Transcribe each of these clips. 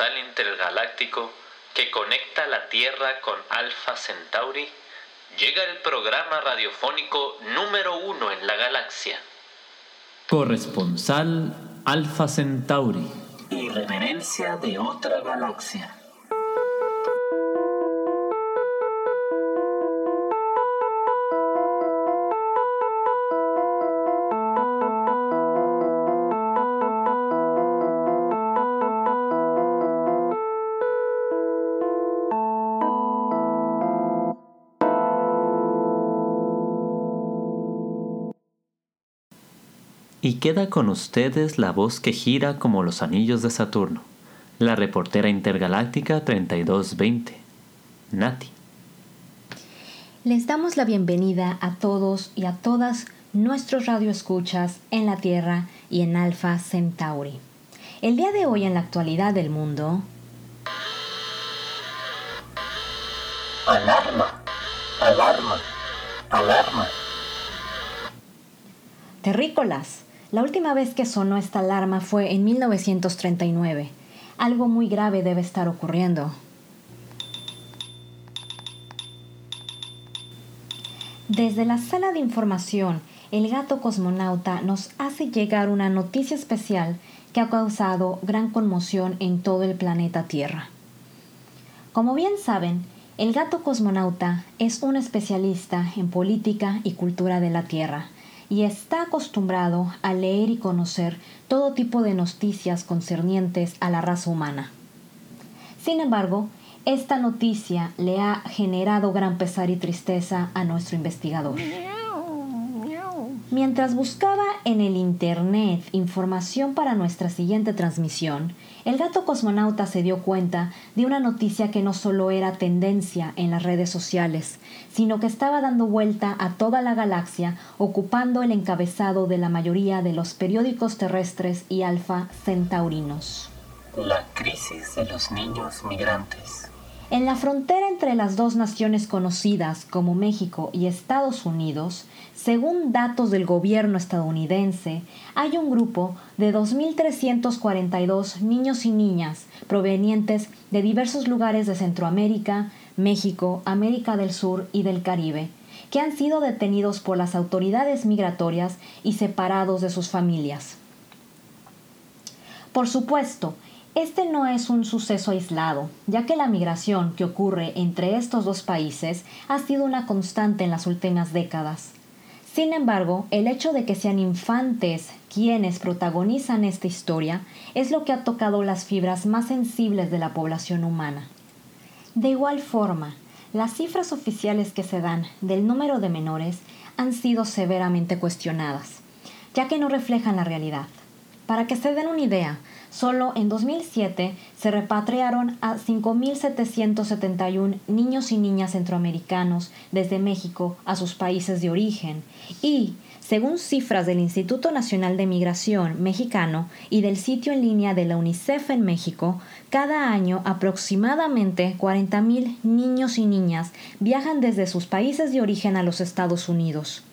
portal intergaláctico que conecta la Tierra con Alpha Centauri, llega el programa radiofónico número uno en la galaxia. Corresponsal Alpha Centauri. Irreverencia de otra galaxia. Y queda con ustedes la voz que gira como los anillos de Saturno, la reportera intergaláctica 3220, Nati. Les damos la bienvenida a todos y a todas nuestros radioescuchas en la Tierra y en Alpha Centauri. El día de hoy en la actualidad del mundo... Alarma, alarma, alarma. Terrícolas, la última vez que sonó esta alarma fue en 1939. Algo muy grave debe estar ocurriendo. Desde la sala de información, el gato cosmonauta nos hace llegar una noticia especial que ha causado gran conmoción en todo el planeta Tierra. Como bien saben, el gato cosmonauta es un especialista en política y cultura de la Tierra y está acostumbrado a leer y conocer todo tipo de noticias concernientes a la raza humana. Sin embargo, esta noticia le ha generado gran pesar y tristeza a nuestro investigador. Mientras buscaba en el Internet información para nuestra siguiente transmisión, el gato cosmonauta se dio cuenta de una noticia que no solo era tendencia en las redes sociales, sino que estaba dando vuelta a toda la galaxia, ocupando el encabezado de la mayoría de los periódicos terrestres y alfa centaurinos. La crisis de los niños migrantes. En la frontera entre las dos naciones conocidas como México y Estados Unidos, según datos del gobierno estadounidense, hay un grupo de 2.342 niños y niñas provenientes de diversos lugares de Centroamérica, México, América del Sur y del Caribe, que han sido detenidos por las autoridades migratorias y separados de sus familias. Por supuesto, este no es un suceso aislado, ya que la migración que ocurre entre estos dos países ha sido una constante en las últimas décadas. Sin embargo, el hecho de que sean infantes quienes protagonizan esta historia es lo que ha tocado las fibras más sensibles de la población humana. De igual forma, las cifras oficiales que se dan del número de menores han sido severamente cuestionadas, ya que no reflejan la realidad. Para que se den una idea, Solo en 2007 se repatriaron a 5.771 niños y niñas centroamericanos desde México a sus países de origen y, según cifras del Instituto Nacional de Migración mexicano y del sitio en línea de la UNICEF en México, cada año aproximadamente 40.000 niños y niñas viajan desde sus países de origen a los Estados Unidos.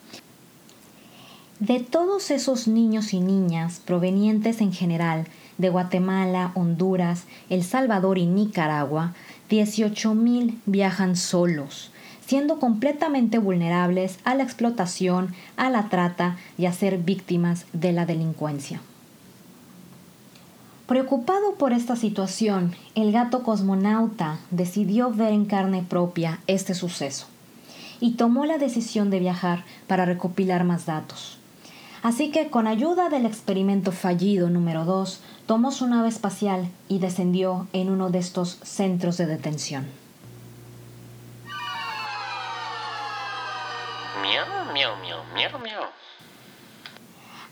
De todos esos niños y niñas provenientes en general de Guatemala, Honduras, El Salvador y Nicaragua, 18.000 viajan solos, siendo completamente vulnerables a la explotación, a la trata y a ser víctimas de la delincuencia. Preocupado por esta situación, el gato cosmonauta decidió ver en carne propia este suceso y tomó la decisión de viajar para recopilar más datos. Así que con ayuda del experimento fallido número 2, tomó su nave espacial y descendió en uno de estos centros de detención. Miau, miau, miau, miau, miau.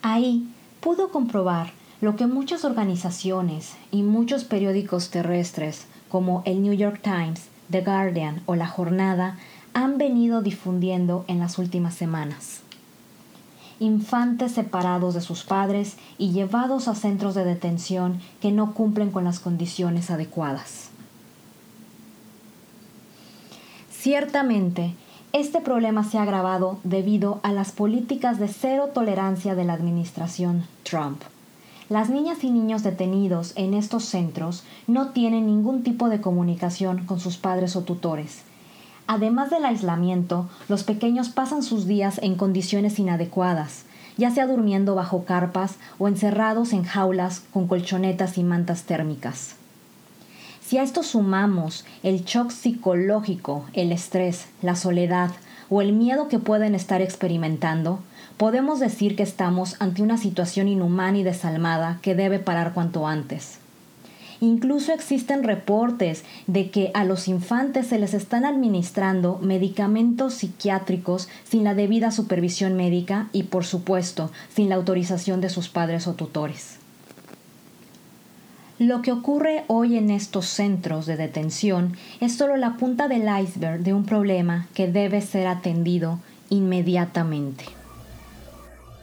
Ahí pudo comprobar lo que muchas organizaciones y muchos periódicos terrestres como el New York Times, The Guardian o La Jornada han venido difundiendo en las últimas semanas infantes separados de sus padres y llevados a centros de detención que no cumplen con las condiciones adecuadas. Ciertamente, este problema se ha agravado debido a las políticas de cero tolerancia de la administración Trump, Las niñas y niños detenidos en estos centros no tienen ningún tipo de comunicación con sus padres o tutores. Además del aislamiento, los pequeños pasan sus días en condiciones inadecuadas, ya sea durmiendo bajo carpas o encerrados en jaulas con colchonetas y mantas térmicas. Si a esto sumamos el shock psicológico, el estrés, la soledad o el miedo que pueden estar experimentando, podemos decir que estamos ante una situación inhumana y desalmada que debe parar cuanto antes. Incluso existen reportes de que a los infantes se les están administrando medicamentos psiquiátricos sin la debida supervisión médica y, por supuesto, sin la autorización de sus padres o tutores. Lo que ocurre hoy en estos centros de detención es solo la punta del iceberg de un problema que debe ser atendido inmediatamente.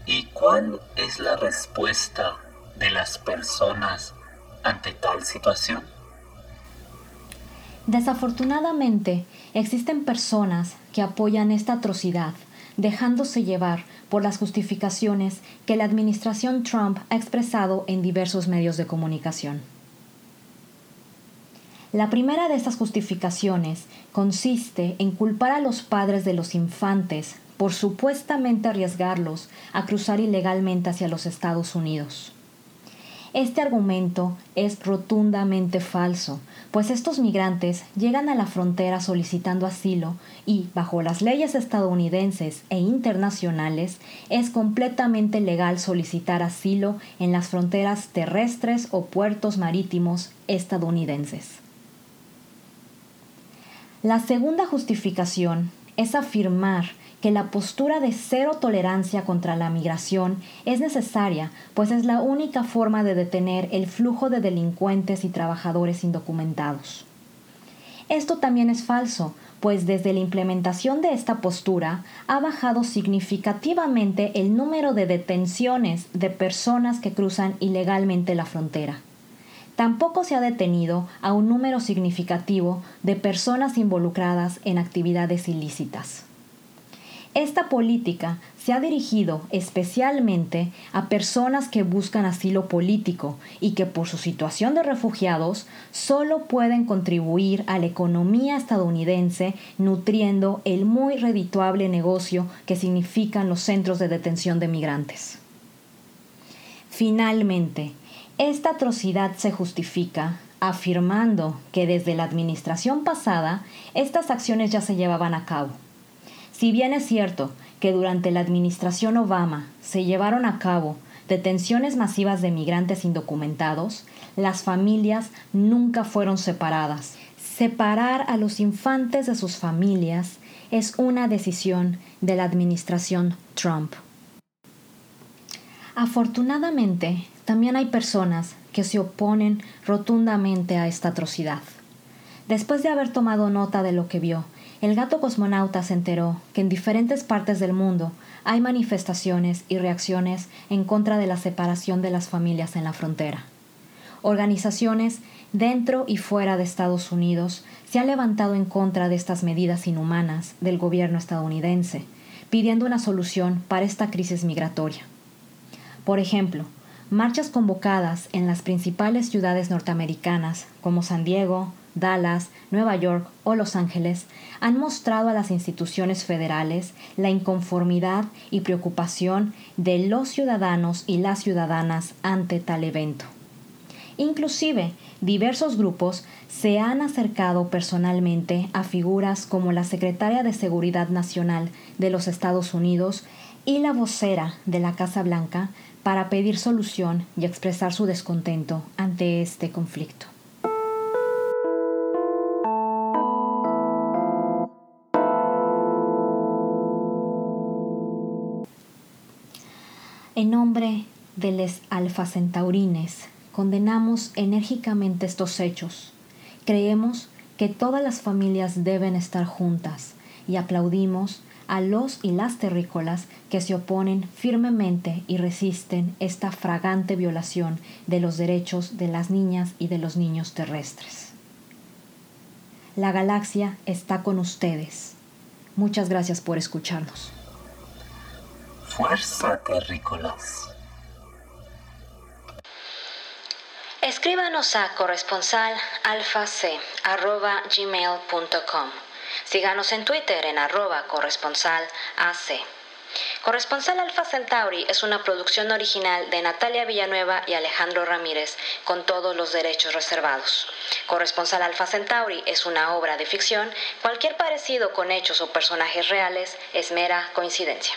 ¿Y cuál es la respuesta de las personas ante tal situación? Desafortunadamente, existen personas que apoyan esta atrocidad, dejándose llevar por las justificaciones que la administración Trump ha expresado en diversos medios de comunicación. La primera de estas justificaciones consiste en culpar a los padres de los infantes por supuestamente arriesgarlos a cruzar ilegalmente hacia los Estados Unidos. Este argumento es rotundamente falso, pues estos migrantes llegan a la frontera solicitando asilo y, bajo las leyes estadounidenses e internacionales, es completamente legal solicitar asilo en las fronteras terrestres o puertos marítimos estadounidenses. La segunda justificación es afirmar que la postura de cero tolerancia contra la migración es necesaria, pues es la única forma de detener el flujo de delincuentes y trabajadores indocumentados. Esto también es falso, pues desde la implementación de esta postura ha bajado significativamente el número de detenciones de personas que cruzan ilegalmente la frontera. Tampoco se ha detenido a un número significativo de personas involucradas en actividades ilícitas. Esta política se ha dirigido especialmente a personas que buscan asilo político y que por su situación de refugiados solo pueden contribuir a la economía estadounidense nutriendo el muy redituable negocio que significan los centros de detención de migrantes. Finalmente, esta atrocidad se justifica afirmando que desde la administración pasada estas acciones ya se llevaban a cabo si bien es cierto que durante la administración Obama se llevaron a cabo detenciones masivas de migrantes indocumentados, las familias nunca fueron separadas. Separar a los infantes de sus familias es una decisión de la administración Trump. Afortunadamente, también hay personas que se oponen rotundamente a esta atrocidad. Después de haber tomado nota de lo que vio el gato cosmonauta se enteró que en diferentes partes del mundo hay manifestaciones y reacciones en contra de la separación de las familias en la frontera. Organizaciones dentro y fuera de Estados Unidos se han levantado en contra de estas medidas inhumanas del gobierno estadounidense, pidiendo una solución para esta crisis migratoria. Por ejemplo, marchas convocadas en las principales ciudades norteamericanas como San Diego, Dallas, Nueva York o Los Ángeles han mostrado a las instituciones federales la inconformidad y preocupación de los ciudadanos y las ciudadanas ante tal evento. Inclusive, diversos grupos se han acercado personalmente a figuras como la secretaria de Seguridad Nacional de los Estados Unidos y la vocera de la Casa Blanca para pedir solución y expresar su descontento ante este conflicto. En nombre de los alfa centaurines, condenamos enérgicamente estos hechos. Creemos que todas las familias deben estar juntas y aplaudimos a los y las terrícolas que se oponen firmemente y resisten esta fragante violación de los derechos de las niñas y de los niños terrestres. La galaxia está con ustedes. Muchas gracias por escucharnos. Fuerza terrícolas. Escríbanos a corresponsalalfac.gmail.com. Síganos en Twitter en arroba corresponsalac. Corresponsal Alfa Centauri es una producción original de Natalia Villanueva y Alejandro Ramírez, con todos los derechos reservados. Corresponsal Alfa Centauri es una obra de ficción. Cualquier parecido con hechos o personajes reales es mera coincidencia.